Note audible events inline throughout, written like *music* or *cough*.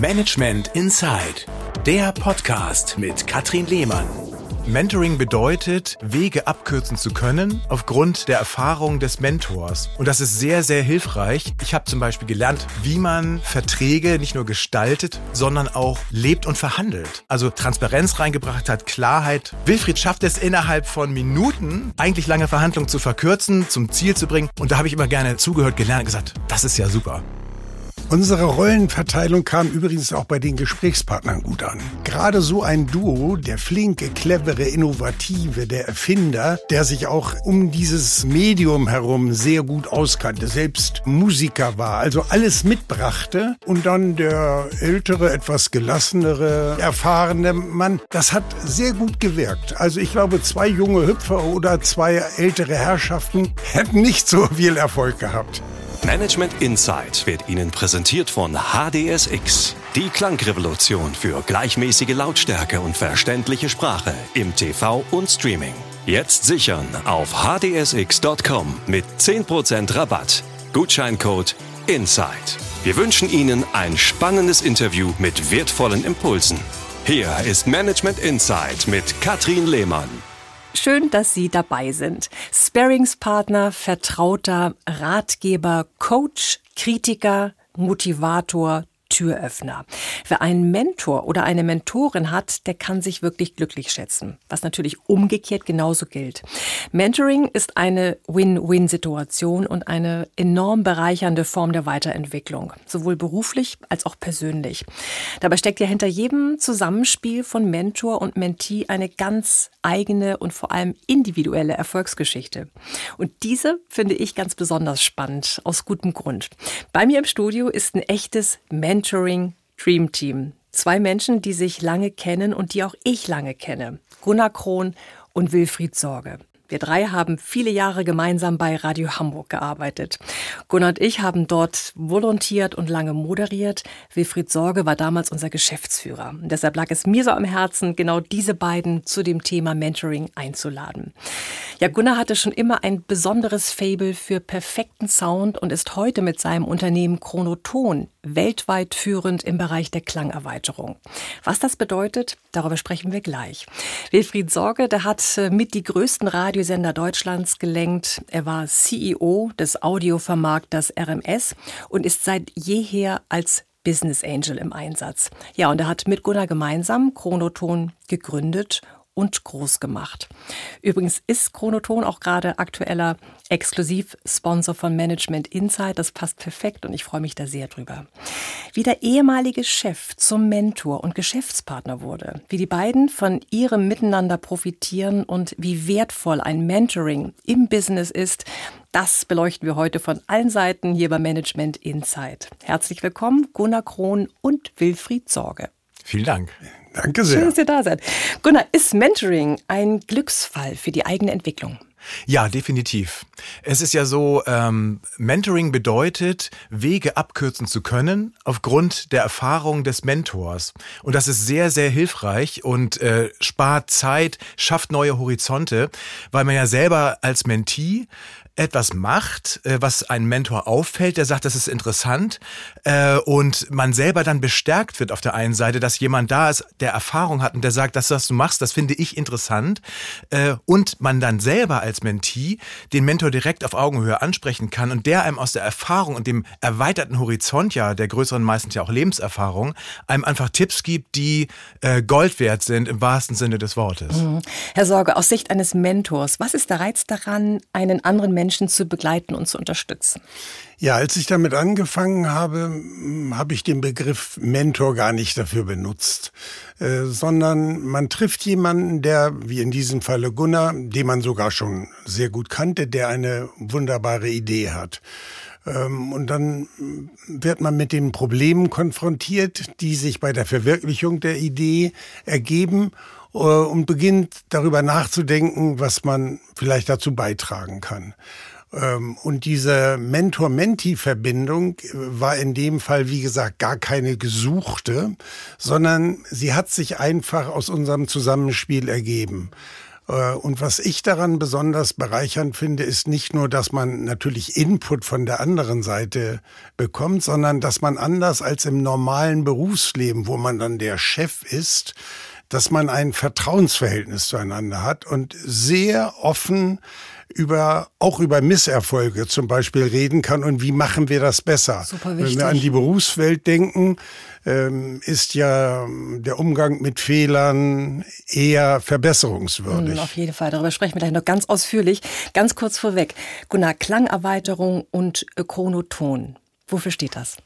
Management Inside, der Podcast mit Katrin Lehmann. Mentoring bedeutet, Wege abkürzen zu können aufgrund der Erfahrung des Mentors. Und das ist sehr, sehr hilfreich. Ich habe zum Beispiel gelernt, wie man Verträge nicht nur gestaltet, sondern auch lebt und verhandelt. Also Transparenz reingebracht hat, Klarheit. Wilfried schafft es innerhalb von Minuten, eigentlich lange Verhandlungen zu verkürzen, zum Ziel zu bringen. Und da habe ich immer gerne zugehört, gelernt gesagt, das ist ja super. Unsere Rollenverteilung kam übrigens auch bei den Gesprächspartnern gut an. Gerade so ein Duo, der flinke, clevere, innovative, der Erfinder, der sich auch um dieses Medium herum sehr gut auskannte, selbst Musiker war, also alles mitbrachte und dann der ältere, etwas gelassenere, erfahrene Mann, das hat sehr gut gewirkt. Also ich glaube, zwei junge Hüpfer oder zwei ältere Herrschaften hätten nicht so viel Erfolg gehabt. Management Insight wird Ihnen präsentiert von HDSX. Die Klangrevolution für gleichmäßige Lautstärke und verständliche Sprache im TV und Streaming. Jetzt sichern auf hdsx.com mit 10% Rabatt. Gutscheincode INSIDE. Wir wünschen Ihnen ein spannendes Interview mit wertvollen Impulsen. Hier ist Management Insight mit Katrin Lehmann. Schön, dass Sie dabei sind. Sparingspartner, Vertrauter, Ratgeber, Coach, Kritiker, Motivator, Türöffner. Wer einen Mentor oder eine Mentorin hat, der kann sich wirklich glücklich schätzen, was natürlich umgekehrt genauso gilt. Mentoring ist eine Win-Win-Situation und eine enorm bereichernde Form der Weiterentwicklung, sowohl beruflich als auch persönlich. Dabei steckt ja hinter jedem Zusammenspiel von Mentor und Mentee eine ganz eigene und vor allem individuelle Erfolgsgeschichte. Und diese finde ich ganz besonders spannend, aus gutem Grund. Bei mir im Studio ist ein echtes Mentor Mentoring Dream Team. Zwei Menschen, die sich lange kennen und die auch ich lange kenne. Gunnar Krohn und Wilfried Sorge. Wir drei haben viele Jahre gemeinsam bei Radio Hamburg gearbeitet. Gunnar und ich haben dort volontiert und lange moderiert. Wilfried Sorge war damals unser Geschäftsführer. Und deshalb lag es mir so am Herzen, genau diese beiden zu dem Thema Mentoring einzuladen. Ja, Gunnar hatte schon immer ein besonderes Fable für perfekten Sound und ist heute mit seinem Unternehmen Chronoton weltweit führend im Bereich der Klangerweiterung. Was das bedeutet, darüber sprechen wir gleich. Wilfried Sorge, der hat äh, mit die größten Radiosender Deutschlands gelenkt. Er war CEO des Audiovermarkters RMS und ist seit jeher als Business Angel im Einsatz. Ja, und er hat mit Gunnar gemeinsam Chronoton gegründet und groß gemacht. Übrigens ist Chronoton auch gerade aktueller Exklusivsponsor von Management Insight. Das passt perfekt und ich freue mich da sehr drüber. Wie der ehemalige Chef zum Mentor und Geschäftspartner wurde, wie die beiden von ihrem Miteinander profitieren und wie wertvoll ein Mentoring im Business ist, das beleuchten wir heute von allen Seiten hier bei Management Insight. Herzlich willkommen, Gunnar Krohn und Wilfried Sorge. Vielen Dank. Danke sehr. Schön, dass ihr da seid. Gunnar, ist Mentoring ein Glücksfall für die eigene Entwicklung? Ja, definitiv. Es ist ja so, ähm, Mentoring bedeutet, Wege abkürzen zu können aufgrund der Erfahrung des Mentors. Und das ist sehr, sehr hilfreich und äh, spart Zeit, schafft neue Horizonte, weil man ja selber als Mentee etwas macht, äh, was ein Mentor auffällt, der sagt, das ist interessant äh, und man selber dann bestärkt wird auf der einen Seite, dass jemand da ist, der Erfahrung hat und der sagt, das, was du machst, das finde ich interessant äh, und man dann selber als Mentee den Mentor direkt auf Augenhöhe ansprechen kann und der einem aus der Erfahrung und dem erweiterten Horizont ja, der größeren meistens ja auch Lebenserfahrung, einem einfach Tipps gibt, die Gold wert sind im wahrsten Sinne des Wortes. Mhm. Herr Sorge, aus Sicht eines Mentors, was ist der Reiz daran, einen anderen Menschen Menschen zu begleiten und zu unterstützen? Ja, als ich damit angefangen habe, habe ich den Begriff Mentor gar nicht dafür benutzt, äh, sondern man trifft jemanden, der, wie in diesem Falle Gunnar, den man sogar schon sehr gut kannte, der eine wunderbare Idee hat. Ähm, und dann wird man mit den Problemen konfrontiert, die sich bei der Verwirklichung der Idee ergeben und beginnt darüber nachzudenken, was man vielleicht dazu beitragen kann. Ähm, und diese Mentor-Menti-Verbindung äh, war in dem Fall, wie gesagt, gar keine gesuchte, sondern sie hat sich einfach aus unserem Zusammenspiel ergeben. Äh, und was ich daran besonders bereichernd finde, ist nicht nur, dass man natürlich Input von der anderen Seite bekommt, sondern dass man anders als im normalen Berufsleben, wo man dann der Chef ist, dass man ein Vertrauensverhältnis zueinander hat und sehr offen über, auch über Misserfolge zum Beispiel reden kann und wie machen wir das besser. Super wichtig. Wenn wir an die Berufswelt denken, ähm, ist ja der Umgang mit Fehlern eher verbesserungswürdig. Hm, auf jeden Fall. Darüber sprechen wir gleich noch ganz ausführlich. Ganz kurz vorweg. Gunnar, Klangerweiterung und Chronoton. Wofür steht das?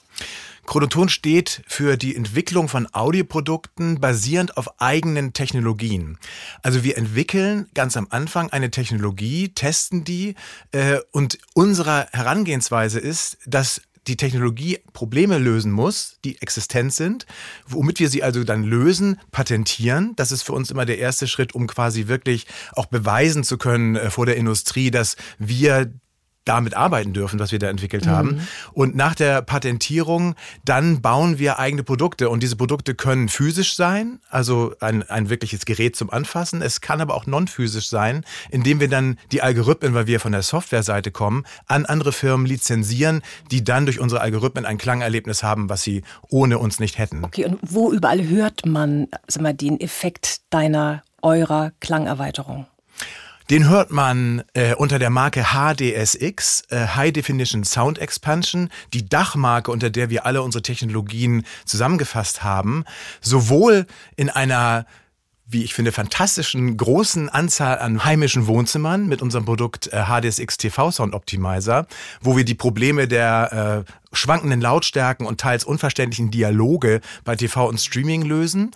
Chronoton steht für die Entwicklung von Audioprodukten basierend auf eigenen Technologien. Also wir entwickeln ganz am Anfang eine Technologie, testen die äh, und unsere Herangehensweise ist, dass die Technologie Probleme lösen muss, die existent sind, womit wir sie also dann lösen, patentieren. Das ist für uns immer der erste Schritt, um quasi wirklich auch beweisen zu können äh, vor der Industrie, dass wir damit arbeiten dürfen, was wir da entwickelt mhm. haben. Und nach der Patentierung, dann bauen wir eigene Produkte. Und diese Produkte können physisch sein, also ein, ein wirkliches Gerät zum Anfassen. Es kann aber auch non-physisch sein, indem wir dann die Algorithmen, weil wir von der Softwareseite kommen, an andere Firmen lizenzieren, die dann durch unsere Algorithmen ein Klangerlebnis haben, was sie ohne uns nicht hätten. Okay, und wo überall hört man sag mal, den Effekt deiner, eurer Klangerweiterung? Den hört man äh, unter der Marke HDSX, äh, High Definition Sound Expansion, die Dachmarke, unter der wir alle unsere Technologien zusammengefasst haben, sowohl in einer wie ich finde, fantastischen großen Anzahl an heimischen Wohnzimmern mit unserem Produkt äh, HDSX TV Sound Optimizer, wo wir die Probleme der äh, schwankenden Lautstärken und teils unverständlichen Dialoge bei TV und Streaming lösen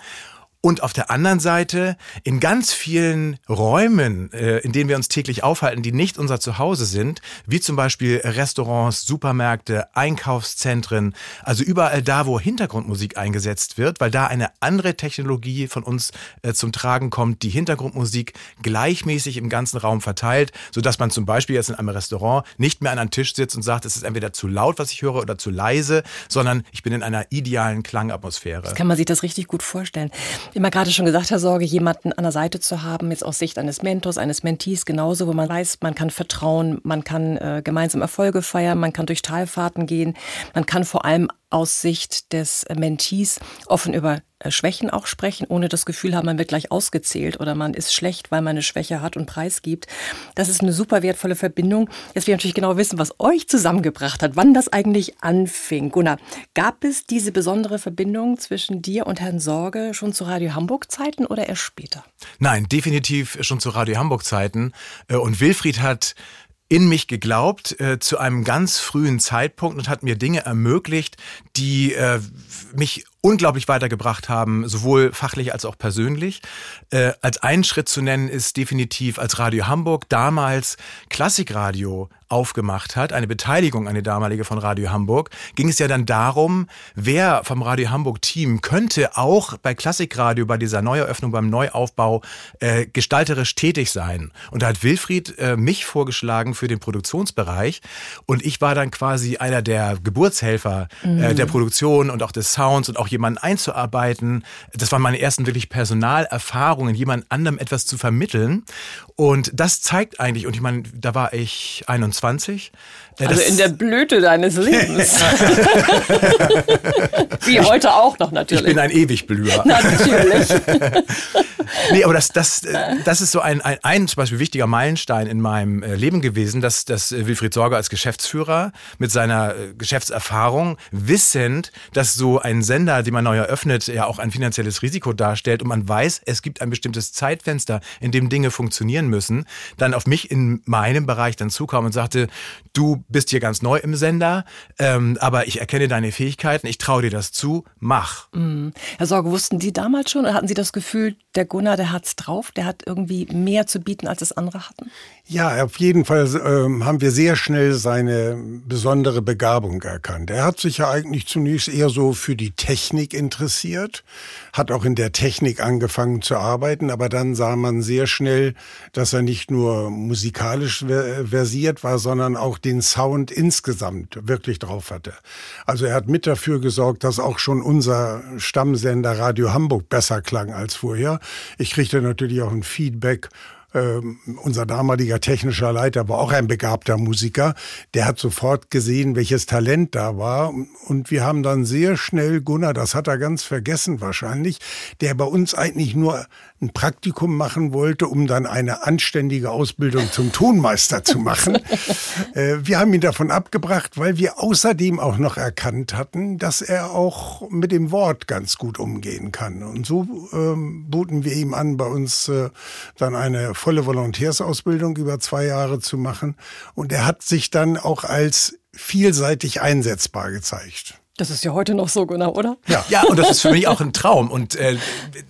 und auf der anderen Seite in ganz vielen Räumen, äh, in denen wir uns täglich aufhalten, die nicht unser Zuhause sind, wie zum Beispiel Restaurants, Supermärkte, Einkaufszentren, also überall da, wo Hintergrundmusik eingesetzt wird, weil da eine andere Technologie von uns äh, zum Tragen kommt, die Hintergrundmusik gleichmäßig im ganzen Raum verteilt, sodass man zum Beispiel jetzt in einem Restaurant nicht mehr an einem Tisch sitzt und sagt, es ist entweder zu laut, was ich höre, oder zu leise, sondern ich bin in einer idealen Klangatmosphäre. Das kann man sich das richtig gut vorstellen immer gerade schon gesagt, Herr Sorge, jemanden an der Seite zu haben, jetzt aus Sicht eines Mentors, eines Mentees genauso, wo man weiß, man kann vertrauen, man kann äh, gemeinsam Erfolge feiern, man kann durch Talfahrten gehen, man kann vor allem aus Sicht des Mentees offen über äh, Schwächen auch sprechen, ohne das Gefühl haben, man wird gleich ausgezählt oder man ist schlecht, weil man eine Schwäche hat und preisgibt. Das ist eine super wertvolle Verbindung. Jetzt will ich natürlich genau wissen, was euch zusammengebracht hat, wann das eigentlich anfing. Gunnar, gab es diese besondere Verbindung zwischen dir und Herrn Sorge schon zu Radio Hamburg Zeiten oder erst später? Nein, definitiv schon zu Radio Hamburg Zeiten. Äh, und Wilfried hat in mich geglaubt äh, zu einem ganz frühen Zeitpunkt und hat mir Dinge ermöglicht, die äh, mich unglaublich weitergebracht haben, sowohl fachlich als auch persönlich. Äh, als einen Schritt zu nennen ist definitiv, als Radio Hamburg damals Klassikradio aufgemacht hat, eine Beteiligung, eine damalige von Radio Hamburg, ging es ja dann darum, wer vom Radio Hamburg Team könnte auch bei Klassikradio, bei dieser Neueröffnung, beim Neuaufbau äh, gestalterisch tätig sein. Und da hat Wilfried äh, mich vorgeschlagen für den Produktionsbereich und ich war dann quasi einer der Geburtshelfer mhm. äh, der Produktion und auch des Sounds und auch jemanden einzuarbeiten. Das waren meine ersten wirklich Personalerfahrungen, jemand anderem etwas zu vermitteln. Und das zeigt eigentlich, und ich meine, da war ich 21. Äh, also in der Blüte deines Lebens. *laughs* *laughs* Wie heute auch noch natürlich. Ich bin ein Ewigblüher. *laughs* Natürlich. nee, aber das, das, das ist so ein, ein, ein zum Beispiel wichtiger Meilenstein in meinem äh, Leben gewesen, dass, dass Wilfried Sorger als Geschäftsführer mit seiner äh, Geschäftserfahrung wissend, dass so ein Sender, den man neu eröffnet, ja auch ein finanzielles Risiko darstellt und man weiß, es gibt ein bestimmtes Zeitfenster, in dem Dinge funktionieren müssen, dann auf mich in meinem Bereich dann zukam und sagte, du bist hier ganz neu im Sender, ähm, aber ich erkenne deine Fähigkeiten, ich traue dir das zu, mach. Mhm. Herr Sorge, wussten die damals schon oder hatten Sie das Gefühl, der Gunnar, der hat's drauf, der hat irgendwie mehr zu bieten, als es andere hatten? Ja, auf jeden Fall äh, haben wir sehr schnell seine besondere Begabung erkannt. Er hat sich ja eigentlich zunächst eher so für die Technik interessiert, hat auch in der Technik angefangen zu arbeiten, aber dann sah man sehr schnell, dass er nicht nur musikalisch versiert war, sondern auch den Sound insgesamt wirklich drauf hatte. Also er hat mit dafür gesorgt, dass auch schon unser Stammsender Radio Hamburg besser klang als vorher. Ich kriegte natürlich auch ein Feedback ähm, unser damaliger technischer Leiter war auch ein begabter Musiker. Der hat sofort gesehen, welches Talent da war. Und wir haben dann sehr schnell Gunnar, das hat er ganz vergessen wahrscheinlich, der bei uns eigentlich nur ein Praktikum machen wollte, um dann eine anständige Ausbildung zum Tonmeister zu machen. *laughs* äh, wir haben ihn davon abgebracht, weil wir außerdem auch noch erkannt hatten, dass er auch mit dem Wort ganz gut umgehen kann. Und so ähm, boten wir ihm an, bei uns äh, dann eine volle Volontärsausbildung über zwei Jahre zu machen. Und er hat sich dann auch als vielseitig einsetzbar gezeigt. Das ist ja heute noch so, genau, oder? Ja, ja und das ist für mich auch ein Traum. Und äh,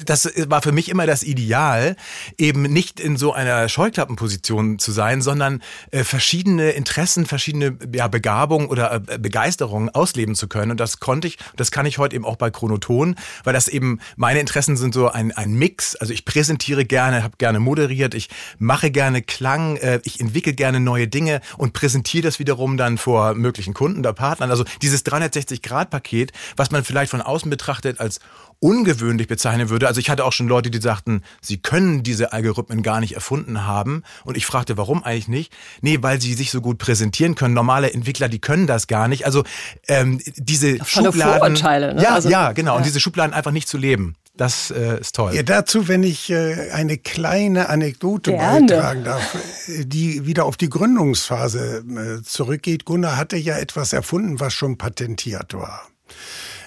das war für mich immer das Ideal, eben nicht in so einer Scheuklappenposition zu sein, sondern äh, verschiedene Interessen, verschiedene ja, Begabungen oder äh, Begeisterungen ausleben zu können. Und das konnte ich, das kann ich heute eben auch bei Chronoton, weil das eben, meine Interessen sind so ein, ein Mix. Also ich präsentiere gerne, habe gerne moderiert, ich mache gerne Klang, äh, ich entwickle gerne neue Dinge und präsentiere das wiederum dann vor möglichen Kunden oder Partnern. Also dieses 360 Grad Radpaket, was man vielleicht von außen betrachtet als ungewöhnlich bezeichnen würde. Also ich hatte auch schon Leute, die sagten, sie können diese Algorithmen gar nicht erfunden haben. Und ich fragte, warum eigentlich nicht? Nee, weil sie sich so gut präsentieren können. Normale Entwickler, die können das gar nicht. Also ähm, diese Von Schubladen. Vorurteile, ne? Ja, also, ja, genau. Ja. Und diese Schubladen einfach nicht zu leben. Das äh, ist toll. Ja, dazu, wenn ich äh, eine kleine Anekdote Gerne. beitragen darf, die wieder auf die Gründungsphase äh, zurückgeht. Gunnar hatte ja etwas erfunden, was schon patentiert war.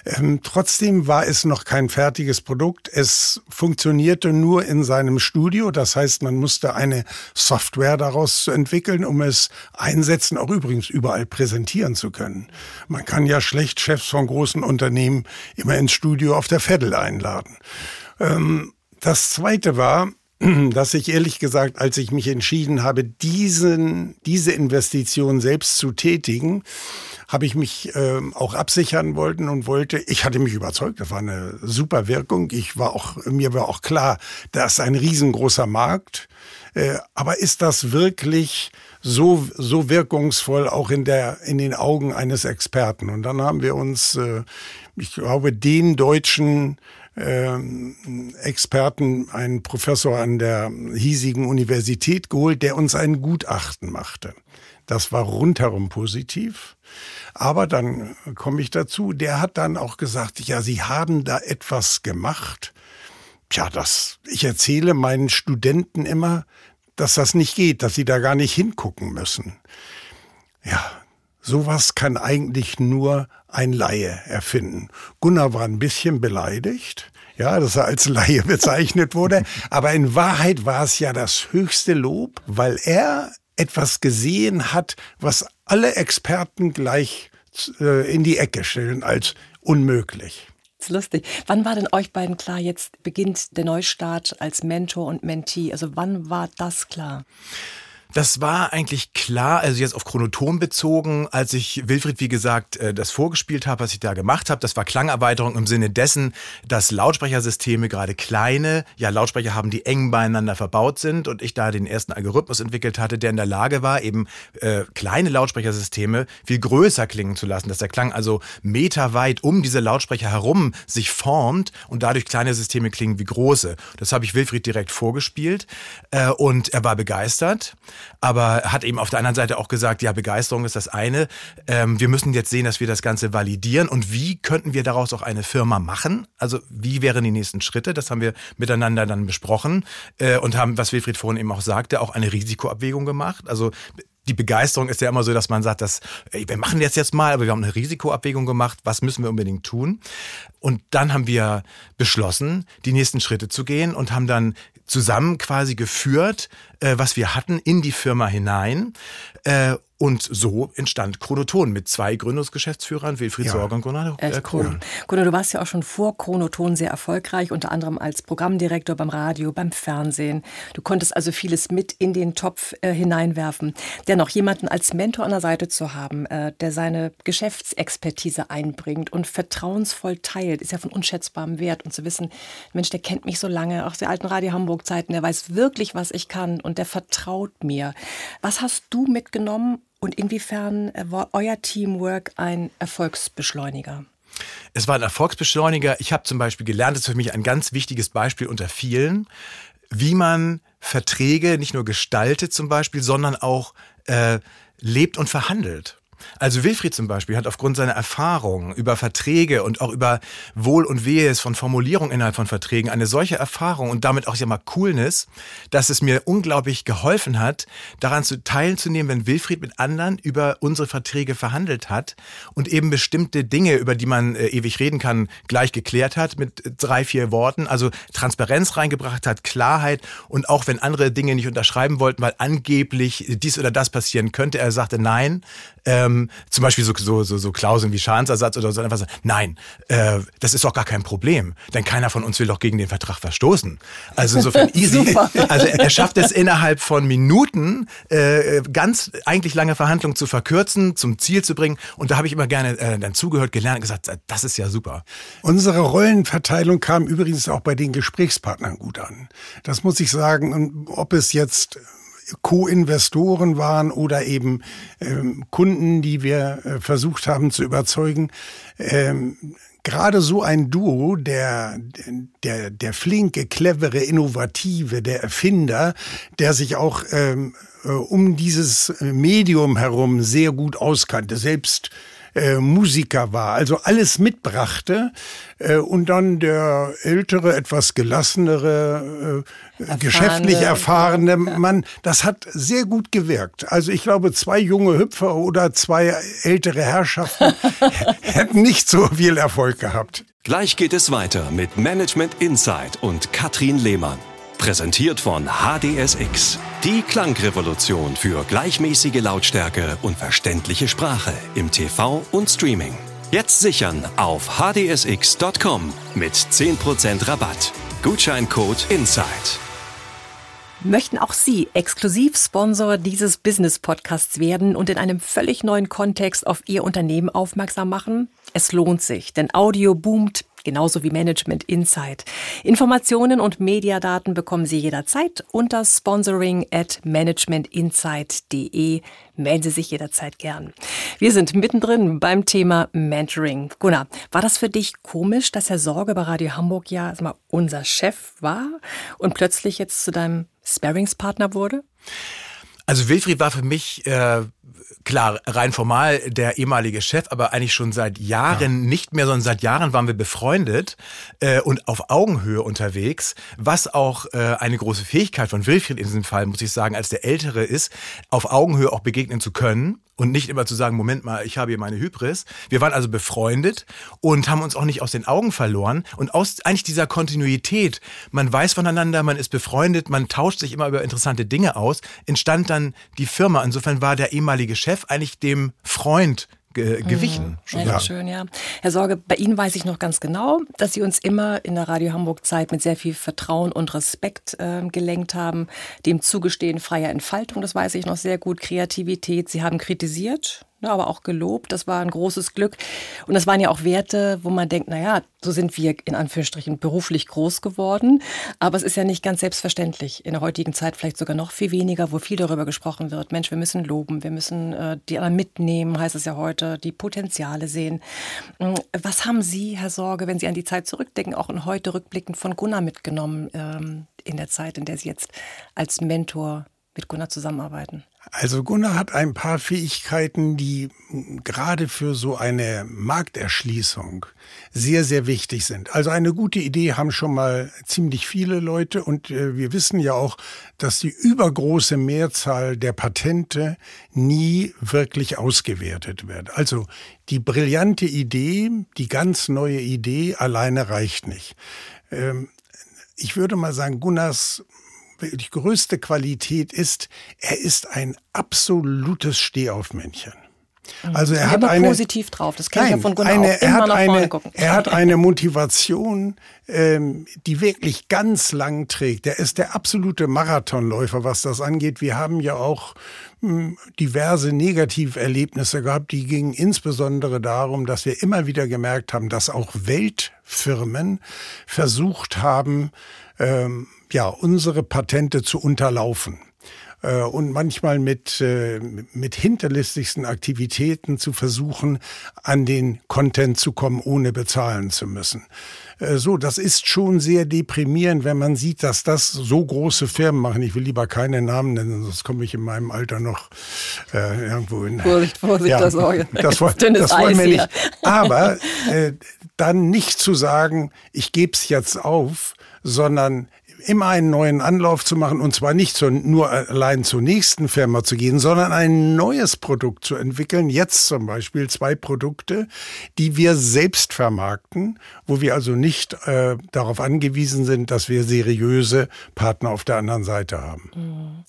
Ähm, trotzdem war es noch kein fertiges Produkt. Es funktionierte nur in seinem Studio. Das heißt, man musste eine Software daraus entwickeln, um es einsetzen, auch übrigens überall präsentieren zu können. Man kann ja schlecht Chefs von großen Unternehmen immer ins Studio auf der Veddel einladen. Ähm, das zweite war, *clears throat* dass ich ehrlich gesagt, als ich mich entschieden habe, diesen, diese Investition selbst zu tätigen, habe ich mich äh, auch absichern wollten und wollte, ich hatte mich überzeugt, das war eine super Wirkung. Ich war auch, mir war auch klar, da ist ein riesengroßer Markt. Äh, aber ist das wirklich so, so wirkungsvoll auch in der, in den Augen eines Experten? Und dann haben wir uns, äh, ich glaube, den deutschen Experten, einen Professor an der hiesigen Universität geholt, der uns ein Gutachten machte. Das war rundherum positiv. Aber dann komme ich dazu, der hat dann auch gesagt, ja, Sie haben da etwas gemacht. Tja, das, ich erzähle meinen Studenten immer, dass das nicht geht, dass sie da gar nicht hingucken müssen. Ja, sowas kann eigentlich nur ein Laie erfinden. Gunnar war ein bisschen beleidigt, ja, dass er als Laie *laughs* bezeichnet wurde. Aber in Wahrheit war es ja das höchste Lob, weil er etwas gesehen hat, was alle Experten gleich äh, in die Ecke stellen als unmöglich. Ist lustig. Wann war denn euch beiden klar, jetzt beginnt der Neustart als Mentor und Mentee? Also wann war das klar? Das war eigentlich klar, also jetzt auf Chronoton bezogen, als ich Wilfried, wie gesagt, äh, das vorgespielt habe, was ich da gemacht habe. Das war Klangerweiterung im Sinne dessen, dass Lautsprechersysteme, gerade kleine, ja, Lautsprecher haben, die eng beieinander verbaut sind und ich da den ersten Algorithmus entwickelt hatte, der in der Lage war, eben äh, kleine Lautsprechersysteme viel größer klingen zu lassen, dass der Klang also meterweit um diese Lautsprecher herum sich formt und dadurch kleine Systeme klingen wie große. Das habe ich Wilfried direkt vorgespielt äh, und er war begeistert aber hat eben auf der anderen Seite auch gesagt, ja, Begeisterung ist das eine. Ähm, wir müssen jetzt sehen, dass wir das Ganze validieren und wie könnten wir daraus auch eine Firma machen? Also wie wären die nächsten Schritte? Das haben wir miteinander dann besprochen äh, und haben, was Wilfried vorhin eben auch sagte, auch eine Risikoabwägung gemacht. Also die Begeisterung ist ja immer so, dass man sagt, dass, ey, wir machen das jetzt mal, aber wir haben eine Risikoabwägung gemacht, was müssen wir unbedingt tun? Und dann haben wir beschlossen, die nächsten Schritte zu gehen und haben dann zusammen quasi geführt, äh, was wir hatten, in die Firma hinein. Äh, und so entstand Chronoton mit zwei Gründungsgeschäftsführern, Wilfried ja. Sorge und Gunnar äh, Krohn. Gunnar, du warst ja auch schon vor Chronoton sehr erfolgreich, unter anderem als Programmdirektor beim Radio, beim Fernsehen. Du konntest also vieles mit in den Topf äh, hineinwerfen. Dennoch jemanden als Mentor an der Seite zu haben, äh, der seine Geschäftsexpertise einbringt und vertrauensvoll teilt, ist ja von unschätzbarem Wert. Und zu wissen, Mensch, der kennt mich so lange, auch der alten Radio Hamburg-Zeiten, der weiß wirklich, was ich kann und der vertraut mir. Was hast du mitgenommen und inwiefern war euer Teamwork ein Erfolgsbeschleuniger? Es war ein Erfolgsbeschleuniger. Ich habe zum Beispiel gelernt, das ist für mich ein ganz wichtiges Beispiel unter vielen. wie man Verträge nicht nur gestaltet zum Beispiel, sondern auch äh, lebt und verhandelt. Also Wilfried zum Beispiel hat aufgrund seiner Erfahrung über Verträge und auch über Wohl und Wehes von Formulierung innerhalb von Verträgen eine solche Erfahrung und damit auch ja mal Coolness, dass es mir unglaublich geholfen hat, daran zu teilzunehmen, wenn Wilfried mit anderen über unsere Verträge verhandelt hat und eben bestimmte Dinge, über die man äh, ewig reden kann, gleich geklärt hat mit drei, vier Worten, also Transparenz reingebracht hat, Klarheit und auch wenn andere Dinge nicht unterschreiben wollten, weil angeblich dies oder das passieren könnte, er sagte nein, ähm, zum Beispiel so, so, so, so Klauseln wie Schadensersatz oder so einfach sagen, nein, äh, das ist doch gar kein Problem, denn keiner von uns will doch gegen den Vertrag verstoßen. Also insofern *laughs* easy. also er schafft es innerhalb von Minuten, äh, ganz eigentlich lange Verhandlungen zu verkürzen, zum Ziel zu bringen. Und da habe ich immer gerne äh, dann zugehört, gelernt und gesagt, äh, das ist ja super. Unsere Rollenverteilung kam übrigens auch bei den Gesprächspartnern gut an. Das muss ich sagen, ob es jetzt Co-Investoren waren oder eben ähm, Kunden, die wir äh, versucht haben zu überzeugen. Ähm, gerade so ein Duo, der, der, der flinke, clevere, innovative, der Erfinder, der sich auch ähm, äh, um dieses Medium herum sehr gut auskannte, selbst äh, Musiker war, also alles mitbrachte äh, und dann der ältere, etwas gelassenere, äh, Erfahrene, geschäftlich erfahrene ja. Mann, das hat sehr gut gewirkt. Also ich glaube, zwei junge Hüpfer oder zwei ältere Herrschaften *laughs* *laughs* hätten nicht so viel Erfolg gehabt. Gleich geht es weiter mit Management Insight und Katrin Lehmann. Präsentiert von HDSX. Die Klangrevolution für gleichmäßige Lautstärke und verständliche Sprache im TV und Streaming. Jetzt sichern auf hdsx.com mit 10% Rabatt. Gutscheincode INSIDE. Möchten auch Sie exklusiv Sponsor dieses Business-Podcasts werden und in einem völlig neuen Kontext auf Ihr Unternehmen aufmerksam machen? Es lohnt sich, denn Audio boomt genauso wie Management Insight. Informationen und Mediadaten bekommen Sie jederzeit unter sponsoring at managementinsight.de. Melden Sie sich jederzeit gern. Wir sind mittendrin beim Thema Mentoring. Gunnar, war das für dich komisch, dass Herr Sorge bei Radio Hamburg ja mal, unser Chef war und plötzlich jetzt zu deinem Sparringspartner wurde? Also Wilfried war für mich äh, klar rein formal der ehemalige Chef, aber eigentlich schon seit Jahren ja. nicht mehr, sondern seit Jahren waren wir befreundet äh, und auf Augenhöhe unterwegs, was auch äh, eine große Fähigkeit von Wilfried in diesem Fall, muss ich sagen, als der Ältere ist, auf Augenhöhe auch begegnen zu können und nicht immer zu sagen, Moment mal, ich habe hier meine Hybris. Wir waren also befreundet und haben uns auch nicht aus den Augen verloren. Und aus eigentlich dieser Kontinuität, man weiß voneinander, man ist befreundet, man tauscht sich immer über interessante Dinge aus, entstand dann die Firma. Insofern war der ehemalige Chef eigentlich dem Freund ge gewichen. Mhm. Ja, schön, ja. Herr Sorge, bei Ihnen weiß ich noch ganz genau, dass Sie uns immer in der Radio Hamburg Zeit mit sehr viel Vertrauen und Respekt äh, gelenkt haben, dem Zugestehen freier Entfaltung, das weiß ich noch sehr gut, Kreativität. Sie haben kritisiert, ne, aber auch gelobt. Das war ein großes Glück. Und das waren ja auch Werte, wo man denkt, naja, so sind wir in Anführungsstrichen beruflich groß geworden. Aber es ist ja nicht ganz selbstverständlich. In der heutigen Zeit vielleicht sogar noch viel weniger, wo viel darüber gesprochen wird. Mensch, wir müssen loben, wir müssen äh, die anderen mitnehmen, heißt es ja heute, die Potenziale sehen. Hm, was haben Sie, Herr Sorge, wenn Sie an die Zeit zurückdenken, auch in heute rückblickend von Gunnar mitgenommen ähm, in der Zeit, in der Sie jetzt als Mentor mit Gunnar zusammenarbeiten? Also Gunnar hat ein paar Fähigkeiten, die gerade für so eine Markterschließung sehr, sehr wichtig sind. Also eine gute Idee haben schon mal ziemlich viele Leute und äh, wir wissen ja auch, dass die übergroße Mehrzahl der Patente nie wirklich ausgewertet wird. Also die brillante Idee, die ganz neue Idee alleine reicht nicht. Ähm, ich würde mal sagen, Gunnars die größte Qualität ist, er ist ein absolutes Stehaufmännchen. Mhm. Also er hat eine positiv drauf. Das kenne ich ja von Gunnar eine, auch. Immer er hat nach eine, gucken. Er hat eine Motivation, ähm, die wirklich ganz lang trägt. Er ist der absolute Marathonläufer, was das angeht. Wir haben ja auch mh, hm, diverse Negativerlebnisse gehabt. Die gingen insbesondere darum, dass wir immer wieder gemerkt haben, dass auch Weltfirmen versucht haben, ähm, ja, unsere Patente zu unterlaufen äh, und manchmal mit, äh, mit hinterlistigsten Aktivitäten zu versuchen, an den Content zu kommen, ohne bezahlen zu müssen. Äh, so, das ist schon sehr deprimierend, wenn man sieht, dass das so große Firmen machen. Ich will lieber keine Namen nennen, sonst komme ich in meinem Alter noch äh, irgendwo in. Vorsicht, Vorsicht, ja, das, das, das, das wollen wir nicht. Aber dann nicht zu sagen, ich gebe es jetzt auf, sondern immer einen neuen Anlauf zu machen und zwar nicht zu, nur allein zur nächsten Firma zu gehen, sondern ein neues Produkt zu entwickeln. Jetzt zum Beispiel zwei Produkte, die wir selbst vermarkten, wo wir also nicht äh, darauf angewiesen sind, dass wir seriöse Partner auf der anderen Seite haben. Mhm.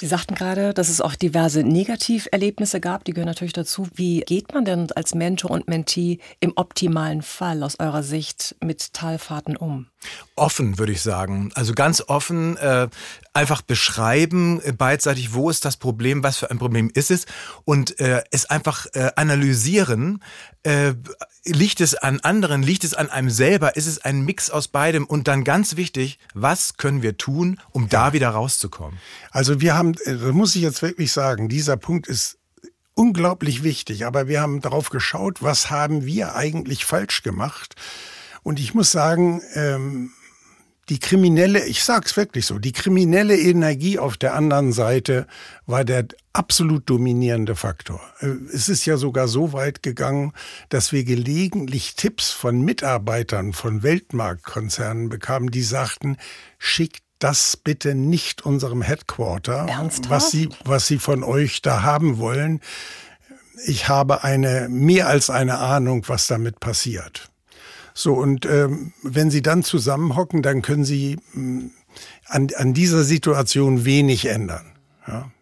Sie sagten gerade, dass es auch diverse Negativerlebnisse gab, die gehören natürlich dazu. Wie geht man denn als Mentor und Mentee im optimalen Fall aus eurer Sicht mit Talfahrten um? Offen, würde ich sagen. Also ganz offen, äh, einfach beschreiben, äh, beidseitig, wo ist das Problem, was für ein Problem ist es und äh, es einfach äh, analysieren. Äh, liegt es an anderen, liegt es an einem selber, ist es ein Mix aus beidem und dann ganz wichtig, was können wir tun, um ja. da wieder rauszukommen? Also wir haben, äh, muss ich jetzt wirklich sagen, dieser Punkt ist unglaublich wichtig, aber wir haben darauf geschaut, was haben wir eigentlich falsch gemacht und ich muss sagen, ähm, die kriminelle, ich sag's wirklich so, die kriminelle Energie auf der anderen Seite war der absolut dominierende Faktor. Äh, es ist ja sogar so weit gegangen, dass wir gelegentlich Tipps von Mitarbeitern von Weltmarktkonzernen bekamen, die sagten, schickt das bitte nicht unserem Headquarter, Ernsthaft? was sie, was sie von euch da haben wollen. Ich habe eine, mehr als eine Ahnung, was damit passiert. So, und ähm, wenn Sie dann zusammenhocken, dann können Sie mh, mm, an, an dieser Situation wenig ändern. Ja?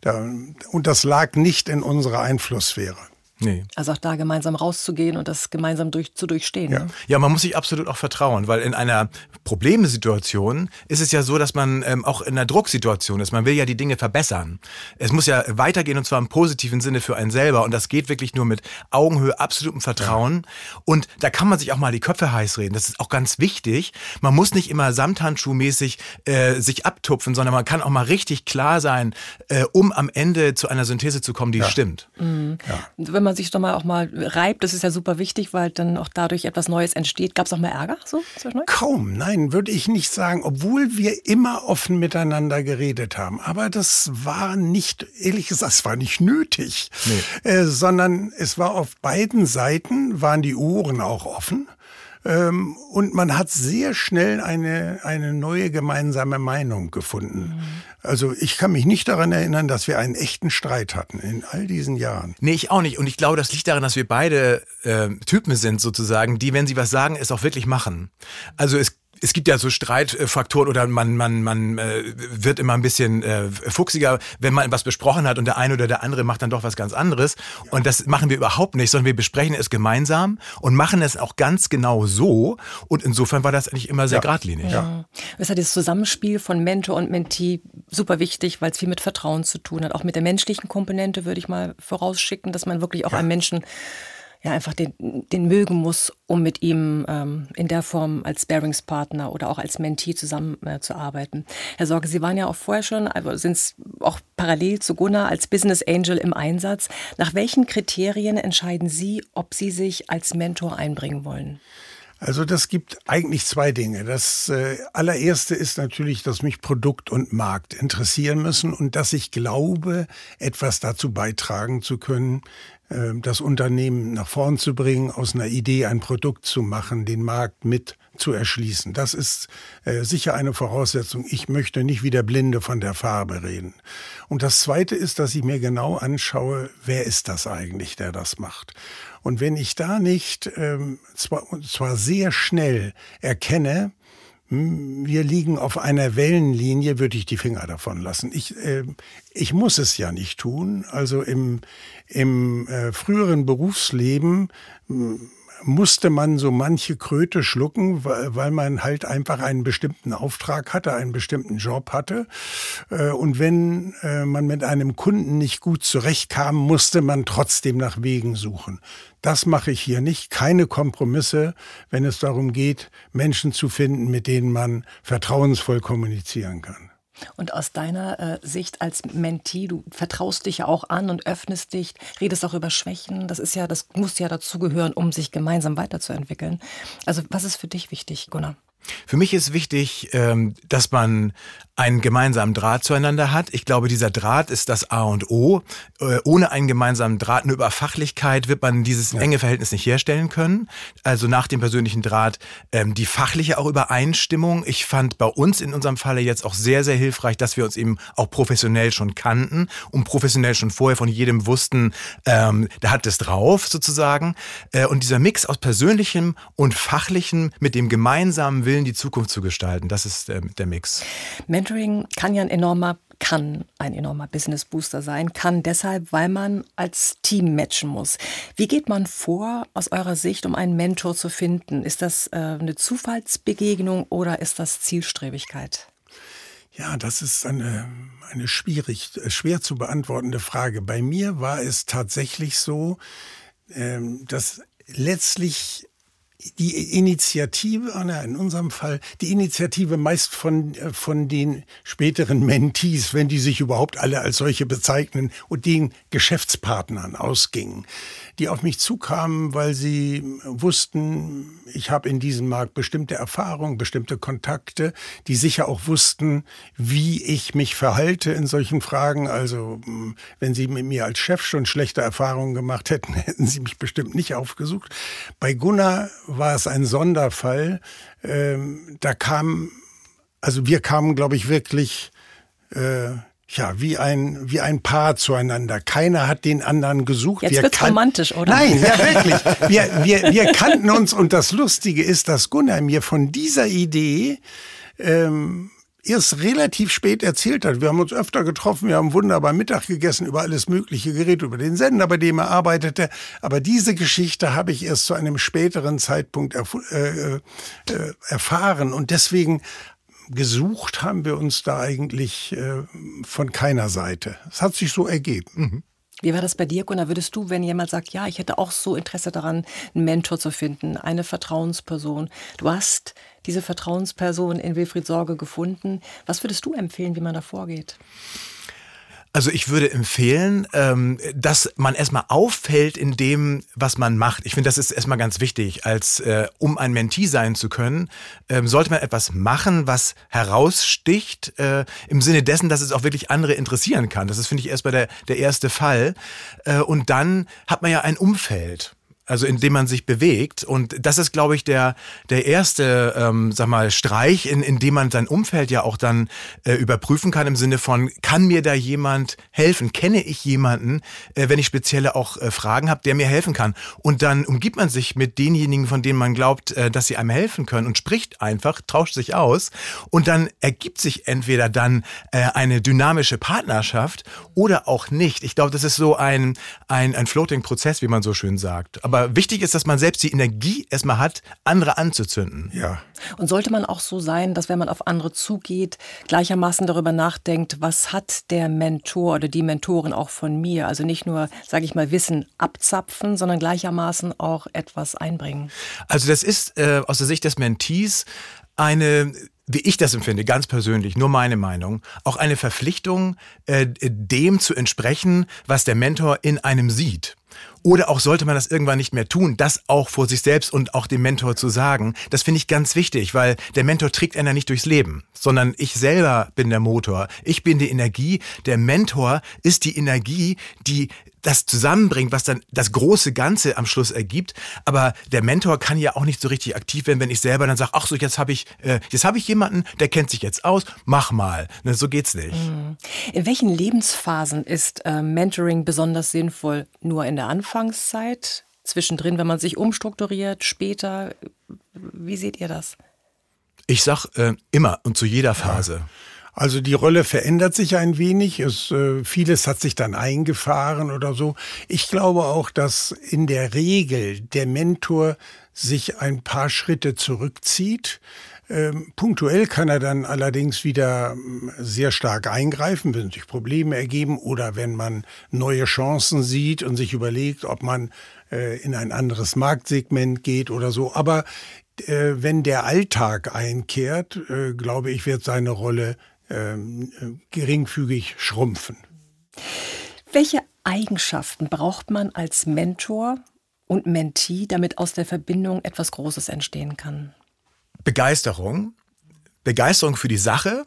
Da, und das lag nicht in unserer Einflusssphäre. Nee. Also auch da gemeinsam rauszugehen und das gemeinsam durch, zu durchstehen. Ja. Ne? ja, man muss sich absolut auch vertrauen, weil in einer Problemsituation ist es ja so, dass man ähm, auch in einer Drucksituation ist. Man will ja die Dinge verbessern. Es muss ja weitergehen und zwar im positiven Sinne für einen selber und das geht wirklich nur mit Augenhöhe, absolutem Vertrauen. Ja. Und da kann man sich auch mal die Köpfe heiß reden. Das ist auch ganz wichtig. Man muss nicht immer Samthandschuhmäßig äh, sich abtupfen, sondern man kann auch mal richtig klar sein, äh, um am Ende zu einer Synthese zu kommen, die ja. stimmt. Mhm. Ja man sich doch mal auch mal reibt, das ist ja super wichtig, weil dann auch dadurch etwas Neues entsteht. Gab es auch mal Ärger so Kaum, nein, würde ich nicht sagen, obwohl wir immer offen miteinander geredet haben. Aber das war nicht, ehrlich gesagt, es war nicht nötig, nee. äh, sondern es war auf beiden Seiten, waren die Ohren auch offen. Ähm, und man hat sehr schnell eine, eine neue gemeinsame Meinung gefunden. Mhm. Also ich kann mich nicht daran erinnern, dass wir einen echten Streit hatten in all diesen Jahren. Nee, ich auch nicht. Und ich glaube, das liegt daran, dass wir beide äh, Typen sind sozusagen, die, wenn sie was sagen, es auch wirklich machen. Also es es gibt ja so Streitfaktoren oder man, man, man äh, wird immer ein bisschen äh, fuchsiger, wenn man was besprochen hat und der eine oder der andere macht dann doch was ganz anderes. Und das machen wir überhaupt nicht, sondern wir besprechen es gemeinsam und machen es auch ganz genau so. Und insofern war das eigentlich immer sehr ja. geradlinig. Ja. Es hat das Zusammenspiel von Mentor und Mentee super wichtig, weil es viel mit Vertrauen zu tun hat. Auch mit der menschlichen Komponente würde ich mal vorausschicken, dass man wirklich auch ja. einem Menschen ja einfach den, den mögen muss, um mit ihm ähm, in der Form als Sparingspartner oder auch als Mentee zusammenzuarbeiten. Äh, Herr Sorge, Sie waren ja auch vorher schon, also sind auch parallel zu Gunnar als Business Angel im Einsatz. Nach welchen Kriterien entscheiden Sie, ob Sie sich als Mentor einbringen wollen? Also das gibt eigentlich zwei Dinge. Das äh, allererste ist natürlich, dass mich Produkt und Markt interessieren müssen und dass ich glaube, etwas dazu beitragen zu können, das Unternehmen nach vorn zu bringen, aus einer Idee ein Produkt zu machen, den Markt mit zu erschließen. Das ist äh, sicher eine Voraussetzung. Ich möchte nicht wie der Blinde von der Farbe reden. Und das Zweite ist, dass ich mir genau anschaue, wer ist das eigentlich, der das macht. Und wenn ich da nicht ähm, zwar, zwar sehr schnell erkenne, wir liegen auf einer Wellenlinie, würde ich die Finger davon lassen. Ich, äh, ich muss es ja nicht tun. Also im, im äh, früheren Berufsleben musste man so manche Kröte schlucken, weil man halt einfach einen bestimmten Auftrag hatte, einen bestimmten Job hatte. Äh, und wenn äh, man mit einem Kunden nicht gut zurechtkam, musste man trotzdem nach Wegen suchen. Das mache ich hier nicht. Keine Kompromisse, wenn es darum geht, Menschen zu finden, mit denen man vertrauensvoll kommunizieren kann. Und aus deiner äh, Sicht als Mentee, du vertraust dich ja auch an und öffnest dich, redest auch über Schwächen. Das ist ja, das muss ja dazugehören, um sich gemeinsam weiterzuentwickeln. Also was ist für dich wichtig, Gunnar? Für mich ist wichtig, ähm, dass man einen gemeinsamen Draht zueinander hat. Ich glaube, dieser Draht ist das A und O. Äh, ohne einen gemeinsamen Draht, nur über Fachlichkeit, wird man dieses ja. enge Verhältnis nicht herstellen können. Also nach dem persönlichen Draht ähm, die fachliche auch Übereinstimmung. Ich fand bei uns in unserem Falle jetzt auch sehr, sehr hilfreich, dass wir uns eben auch professionell schon kannten und professionell schon vorher von jedem wussten, ähm, der hat es drauf sozusagen. Äh, und dieser Mix aus persönlichem und fachlichem mit dem gemeinsamen Willen, die Zukunft zu gestalten, das ist äh, der Mix. Mentoring kann ja ein enormer kann ein enormer Business Booster sein, kann deshalb, weil man als Team matchen muss. Wie geht man vor aus eurer Sicht, um einen Mentor zu finden? Ist das äh, eine Zufallsbegegnung oder ist das Zielstrebigkeit? Ja, das ist eine, eine schwierig, schwer zu beantwortende Frage. Bei mir war es tatsächlich so, ähm, dass letztlich die Initiative, in unserem Fall, die Initiative meist von, äh, von den späteren Mentees, wenn die sich überhaupt alle als solche bezeichnen, und den Geschäftspartnern ausgingen die auf mich zukamen, weil sie wussten, ich habe in diesem Markt bestimmte Erfahrungen, bestimmte Kontakte, die sicher auch wussten, wie ich mich verhalte in solchen Fragen. Also wenn sie mit mir als Chef schon schlechte Erfahrungen gemacht hätten, *laughs* hätten sie mich bestimmt nicht aufgesucht. Bei Gunnar war es ein Sonderfall. Ähm, da kam, also wir kamen, glaube ich, wirklich äh, ja, wie ein, wie ein Paar zueinander. Keiner hat den anderen gesucht. Jetzt wir wird's romantisch, oder? Nein, ja, *laughs* wirklich. Wir, wir, wir kannten uns und das Lustige ist, dass Gunnar mir von dieser Idee ähm, erst relativ spät erzählt hat. Wir haben uns öfter getroffen, wir haben wunderbar Mittag gegessen, über alles mögliche geredet, über den Sender, bei dem er arbeitete. Aber diese Geschichte habe ich erst zu einem späteren Zeitpunkt erf äh, äh, erfahren. Und deswegen gesucht haben wir uns da eigentlich äh, von keiner Seite. Es hat sich so ergeben. Mhm. Wie war das bei dir, Gunnar? Würdest du, wenn jemand sagt, ja, ich hätte auch so Interesse daran, einen Mentor zu finden, eine Vertrauensperson, du hast diese Vertrauensperson in Wilfried Sorge gefunden, was würdest du empfehlen, wie man da vorgeht? Also ich würde empfehlen, ähm, dass man erstmal auffällt in dem, was man macht. Ich finde, das ist erstmal ganz wichtig. Als äh, um ein Mentee sein zu können, ähm, sollte man etwas machen, was heraussticht, äh, im Sinne dessen, dass es auch wirklich andere interessieren kann. Das ist, finde ich, erstmal der, der erste Fall. Äh, und dann hat man ja ein Umfeld also in dem man sich bewegt. Und das ist, glaube ich, der, der erste, ähm, sag mal, Streich, in, in dem man sein Umfeld ja auch dann äh, überprüfen kann im Sinne von, kann mir da jemand helfen? Kenne ich jemanden, äh, wenn ich spezielle auch äh, Fragen habe, der mir helfen kann? Und dann umgibt man sich mit denjenigen, von denen man glaubt, äh, dass sie einem helfen können und spricht einfach, tauscht sich aus. Und dann ergibt sich entweder dann äh, eine dynamische Partnerschaft oder auch nicht. Ich glaube, das ist so ein, ein, ein Floating-Prozess, wie man so schön sagt. Aber aber wichtig ist, dass man selbst die Energie erstmal hat, andere anzuzünden. Ja. Und sollte man auch so sein, dass wenn man auf andere zugeht, gleichermaßen darüber nachdenkt, was hat der Mentor oder die Mentorin auch von mir? Also nicht nur, sage ich mal, Wissen abzapfen, sondern gleichermaßen auch etwas einbringen. Also das ist äh, aus der Sicht des Mentees eine wie ich das empfinde, ganz persönlich, nur meine Meinung, auch eine Verpflichtung, äh, dem zu entsprechen, was der Mentor in einem sieht. Oder auch sollte man das irgendwann nicht mehr tun, das auch vor sich selbst und auch dem Mentor zu sagen. Das finde ich ganz wichtig, weil der Mentor trägt einer nicht durchs Leben, sondern ich selber bin der Motor. Ich bin die Energie. Der Mentor ist die Energie, die das zusammenbringt, was dann das große Ganze am Schluss ergibt. Aber der Mentor kann ja auch nicht so richtig aktiv werden, wenn ich selber dann sage, ach so, jetzt habe ich, äh, jetzt ich jemanden, der kennt sich jetzt aus, mach mal. Ne, so geht's nicht. Mhm. In welchen Lebensphasen ist äh, Mentoring besonders sinnvoll? Nur in der Anfangszeit, zwischendrin, wenn man sich umstrukturiert, später? Wie seht ihr das? Ich sag äh, immer und zu jeder Phase. Ja. Also die Rolle verändert sich ein wenig. Es, äh, vieles hat sich dann eingefahren oder so. Ich glaube auch, dass in der Regel der Mentor sich ein paar Schritte zurückzieht. Ähm, punktuell kann er dann allerdings wieder ähm, sehr stark eingreifen, wenn sich Probleme ergeben oder wenn man neue Chancen sieht und sich überlegt, ob man äh, in ein anderes Marktsegment geht oder so. Aber äh, wenn der Alltag einkehrt, äh, glaube ich, wird seine Rolle ähm, geringfügig schrumpfen. Welche Eigenschaften braucht man als Mentor und Mentee, damit aus der Verbindung etwas Großes entstehen kann? Begeisterung, Begeisterung für die Sache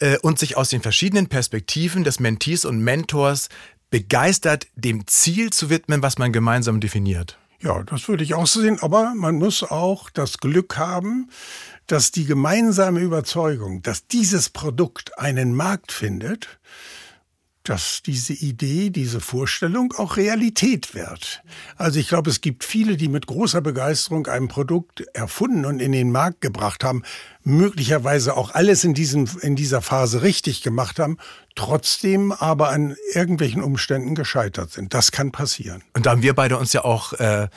äh, und sich aus den verschiedenen Perspektiven des Mentees und Mentors begeistert dem Ziel zu widmen, was man gemeinsam definiert. Ja, das würde ich auch sehen, aber man muss auch das Glück haben, dass die gemeinsame Überzeugung, dass dieses Produkt einen Markt findet, dass diese Idee, diese Vorstellung auch Realität wird. Also ich glaube, es gibt viele, die mit großer Begeisterung ein Produkt erfunden und in den Markt gebracht haben, möglicherweise auch alles in, diesem, in dieser Phase richtig gemacht haben, trotzdem aber an irgendwelchen Umständen gescheitert sind. Das kann passieren. Und da haben wir beide uns ja auch äh,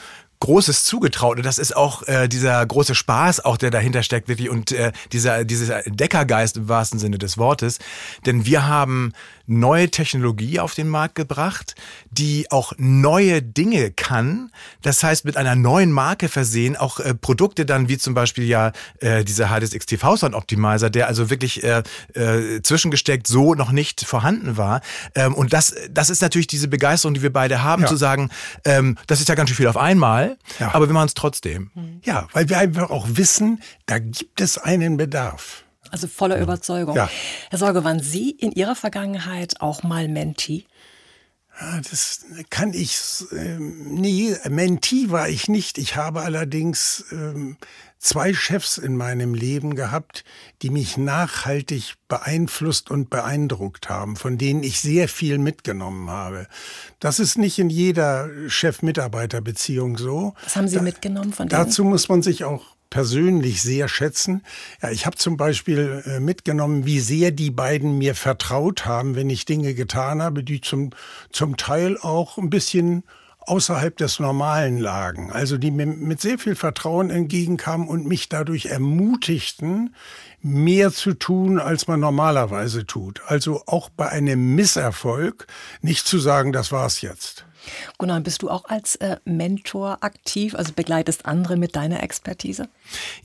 Großes zugetraut. Und das ist auch äh, dieser große Spaß, auch der dahinter steckt, wirklich, und äh, dieser, dieser Deckergeist im wahrsten Sinne des Wortes. Denn wir haben neue Technologie auf den Markt gebracht, die auch neue Dinge kann. Das heißt, mit einer neuen Marke versehen, auch äh, Produkte dann, wie zum Beispiel ja äh, dieser HDSX TV Sound Optimizer, der also wirklich äh, äh, zwischengesteckt so noch nicht vorhanden war. Ähm, und das, das ist natürlich diese Begeisterung, die wir beide haben, ja. zu sagen, ähm, das ist ja ganz schön viel auf einmal, ja. aber wir machen es trotzdem. Ja, weil wir einfach auch wissen, da gibt es einen Bedarf. Also voller Überzeugung. Ja. Herr Sorge, waren Sie in Ihrer Vergangenheit auch mal Mentee? Ja, das kann ich. Ähm, nee, Mentee war ich nicht. Ich habe allerdings ähm, zwei Chefs in meinem Leben gehabt, die mich nachhaltig beeinflusst und beeindruckt haben, von denen ich sehr viel mitgenommen habe. Das ist nicht in jeder Chef-Mitarbeiter-Beziehung so. Was haben Sie da, mitgenommen von denen? Dazu muss man sich auch persönlich sehr schätzen. Ja, ich habe zum Beispiel äh, mitgenommen, wie sehr die beiden mir vertraut haben, wenn ich Dinge getan habe, die zum, zum Teil auch ein bisschen außerhalb des Normalen lagen. Also die mir mit sehr viel Vertrauen entgegenkamen und mich dadurch ermutigten, mehr zu tun, als man normalerweise tut. Also auch bei einem Misserfolg nicht zu sagen, das war's jetzt. Gunnar, bist du auch als äh, Mentor aktiv, also begleitest andere mit deiner Expertise?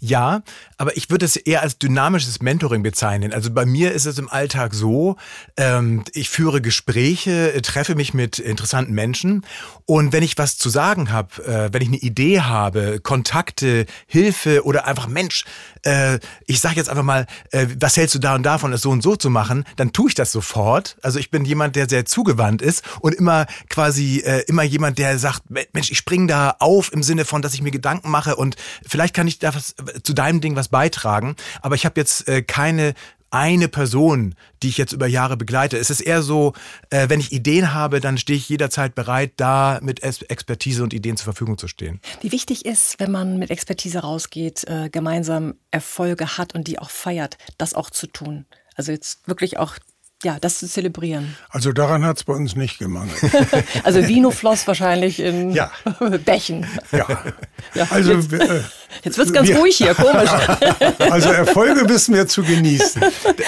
Ja, aber ich würde es eher als dynamisches Mentoring bezeichnen. Also bei mir ist es im Alltag so, ähm, ich führe Gespräche, äh, treffe mich mit interessanten Menschen und wenn ich was zu sagen habe, äh, wenn ich eine Idee habe, Kontakte, Hilfe oder einfach Mensch, äh, ich sage jetzt einfach mal, äh, was hältst du da und davon, es so und so zu machen, dann tue ich das sofort. Also ich bin jemand, der sehr zugewandt ist und immer quasi äh, immer jemand, der sagt, Mensch, ich spring da auf im Sinne von, dass ich mir Gedanken mache und vielleicht kann ich da was, zu deinem Ding was beitragen. Aber ich habe jetzt äh, keine eine Person, die ich jetzt über Jahre begleite. Es ist eher so, äh, wenn ich Ideen habe, dann stehe ich jederzeit bereit, da mit Expertise und Ideen zur Verfügung zu stehen. Wie wichtig ist, wenn man mit Expertise rausgeht, äh, gemeinsam Erfolge hat und die auch feiert, das auch zu tun. Also jetzt wirklich auch ja, das zu zelebrieren. Also daran hat es bei uns nicht gemangelt. *laughs* also Vino floss wahrscheinlich in ja. *laughs* Bächen. Ja. ja also jetzt, äh, jetzt wird es ganz wir, ruhig hier, komisch. *laughs* also Erfolge wissen wir zu genießen.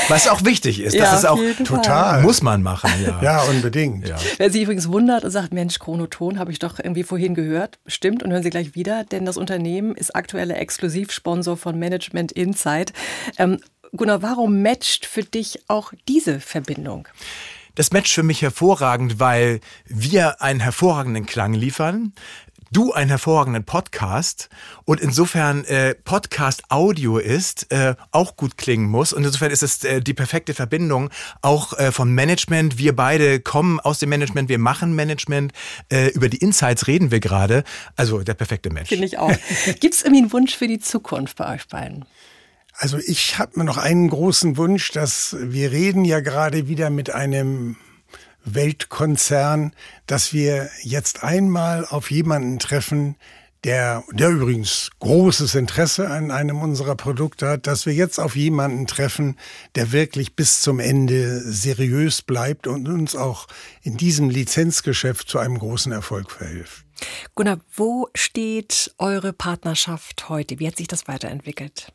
Was auch wichtig ist. Ja, das ist auch total. Muss man machen, ja. Ja, unbedingt. Ja. Wer sich übrigens wundert und sagt, Mensch, Chronoton habe ich doch irgendwie vorhin gehört. Stimmt und hören Sie gleich wieder, denn das Unternehmen ist aktueller Exklusivsponsor von Management Insight. Ähm, Gunnar, warum matcht für dich auch diese Verbindung? Das matcht für mich hervorragend, weil wir einen hervorragenden Klang liefern du einen hervorragenden Podcast und insofern äh, Podcast Audio ist, äh, auch gut klingen muss. Und insofern ist es äh, die perfekte Verbindung auch äh, vom Management. Wir beide kommen aus dem Management, wir machen Management. Äh, über die Insights reden wir gerade. Also der perfekte Mensch. Finde ich auch. Gibt es irgendwie einen Wunsch für die Zukunft bei euch beiden? Also ich habe mir noch einen großen Wunsch, dass wir reden ja gerade wieder mit einem Weltkonzern, dass wir jetzt einmal auf jemanden treffen, der, der übrigens großes Interesse an einem unserer Produkte hat, dass wir jetzt auf jemanden treffen, der wirklich bis zum Ende seriös bleibt und uns auch in diesem Lizenzgeschäft zu einem großen Erfolg verhilft. Gunnar, wo steht eure Partnerschaft heute? Wie hat sich das weiterentwickelt?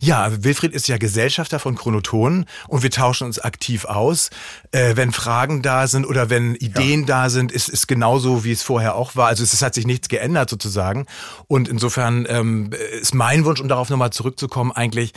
Ja, Wilfried ist ja Gesellschafter von Chronoton und wir tauschen uns aktiv aus. Äh, wenn Fragen da sind oder wenn Ideen ja. da sind, ist es genauso, wie es vorher auch war. Also es, es hat sich nichts geändert sozusagen. Und insofern ähm, ist mein Wunsch, um darauf nochmal zurückzukommen, eigentlich,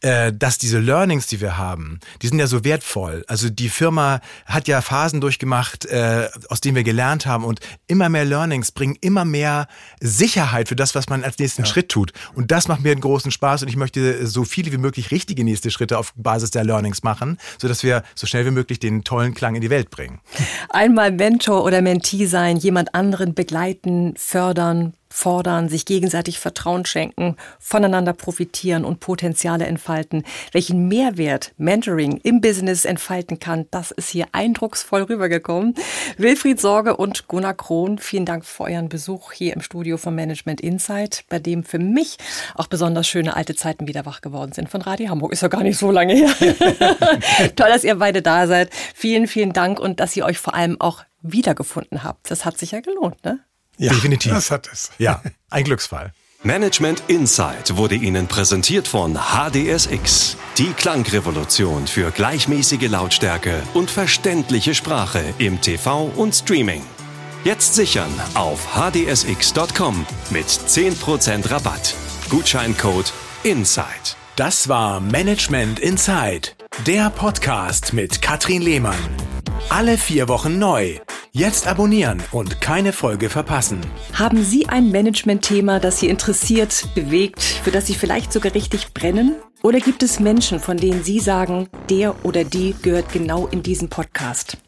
äh, dass diese Learnings, die wir haben, die sind ja so wertvoll. Also die Firma hat ja Phasen durchgemacht, äh, aus denen wir gelernt haben und immer mehr Learnings bringen immer mehr Sicherheit für das, was man als nächsten ja. Schritt tut. Und das macht mir einen großen Spaß und ich möchte so viele wie möglich richtige nächste Schritte auf Basis der Learnings machen, sodass wir so schnell wie möglich den tollen Klang in die Welt bringen. Einmal Mentor oder Mentee sein, jemand anderen begleiten, fördern, fordern, sich gegenseitig Vertrauen schenken, voneinander profitieren und Potenziale entfalten. Welchen Mehrwert Mentoring im Business entfalten kann, das ist hier eindrucksvoll rübergekommen. Wilfried Sorge und Gunnar Krohn, vielen Dank für euren Besuch hier im Studio von Management Insight, bei dem für mich auch besonders schöne alte Zeiten wieder wach geworden sind von Radio Hamburg. Ist ja gar nicht so lange her. *laughs* Toll, dass ihr beide da seid. Vielen, vielen Dank und dass ihr euch vor allem auch wiedergefunden habt. Das hat sich ja gelohnt, ne? Ja, definitiv. Das hat es. Ja, *laughs* ein Glücksfall. Management Insight wurde Ihnen präsentiert von HDSX, die Klangrevolution für gleichmäßige Lautstärke und verständliche Sprache im TV und Streaming. Jetzt sichern auf hdsx.com mit 10% Rabatt. Gutscheincode INSIDE. Das war Management Insight, der Podcast mit Katrin Lehmann. Alle vier Wochen neu Jetzt abonnieren und keine Folge verpassen. Haben Sie ein Management-Thema, das Sie interessiert, bewegt, für das Sie vielleicht sogar richtig brennen? Oder gibt es Menschen, von denen Sie sagen, der oder die gehört genau in diesen Podcast?